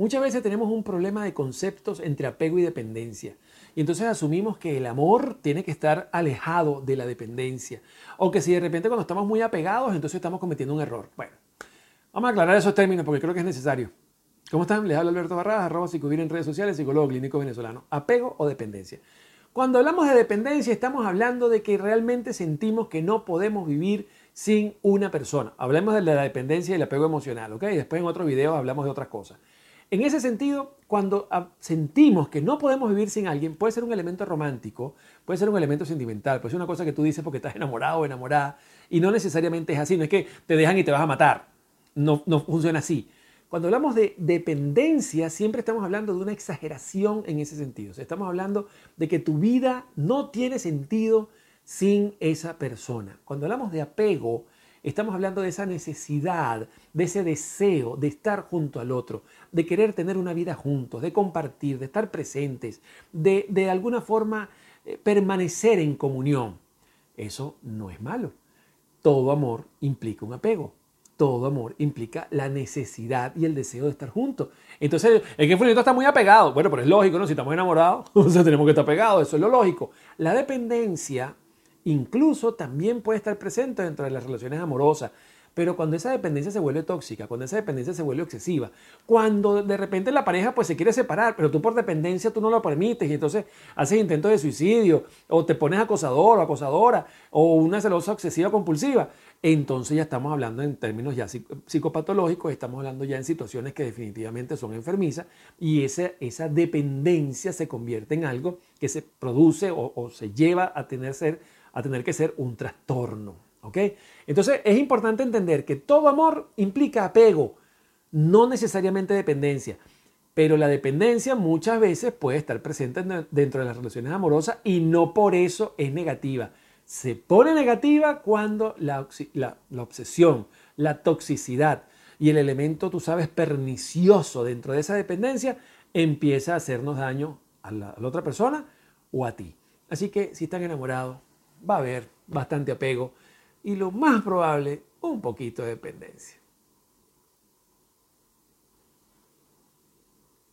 Muchas veces tenemos un problema de conceptos entre apego y dependencia. Y entonces asumimos que el amor tiene que estar alejado de la dependencia. O que si de repente cuando estamos muy apegados, entonces estamos cometiendo un error. Bueno, vamos a aclarar esos términos porque creo que es necesario. ¿Cómo están? Les habla Alberto Barradas, arroba psicovir en redes sociales, psicólogo clínico venezolano. Apego o dependencia. Cuando hablamos de dependencia, estamos hablando de que realmente sentimos que no podemos vivir sin una persona. Hablemos de la dependencia y el apego emocional, ¿ok? Después en otros videos hablamos de otras cosas. En ese sentido, cuando sentimos que no podemos vivir sin alguien, puede ser un elemento romántico, puede ser un elemento sentimental, puede ser una cosa que tú dices porque estás enamorado o enamorada, y no necesariamente es así, no es que te dejan y te vas a matar, no, no funciona así. Cuando hablamos de dependencia, siempre estamos hablando de una exageración en ese sentido. estamos hablando de que tu vida no tiene sentido sin esa persona. Cuando hablamos de apego, Estamos hablando de esa necesidad, de ese deseo de estar junto al otro, de querer tener una vida juntos, de compartir, de estar presentes, de de alguna forma eh, permanecer en comunión. Eso no es malo. Todo amor implica un apego. Todo amor implica la necesidad y el deseo de estar juntos. Entonces, el que Fulito está muy apegado. Bueno, pero es lógico, ¿no? Si estamos enamorados, entonces tenemos que estar pegados. Eso es lo lógico. La dependencia Incluso también puede estar presente dentro de las relaciones amorosas. Pero cuando esa dependencia se vuelve tóxica, cuando esa dependencia se vuelve excesiva, cuando de repente la pareja pues se quiere separar, pero tú por dependencia tú no lo permites y entonces haces intentos de suicidio o te pones acosador o acosadora o una celosa obsesiva compulsiva, entonces ya estamos hablando en términos ya psicopatológicos, estamos hablando ya en situaciones que definitivamente son enfermizas y esa, esa dependencia se convierte en algo que se produce o, o se lleva a tener ser a tener que ser un trastorno. ¿ok? Entonces es importante entender que todo amor implica apego, no necesariamente dependencia. Pero la dependencia muchas veces puede estar presente dentro de las relaciones amorosas y no por eso es negativa. Se pone negativa cuando la, obsesión, la toxicidad y el elemento, tú sabes, pernicioso dentro de esa dependencia empieza a hacernos daño a la otra persona o a ti. Así que si están enamorados, va a haber bastante apego y lo más probable, un poquito de dependencia.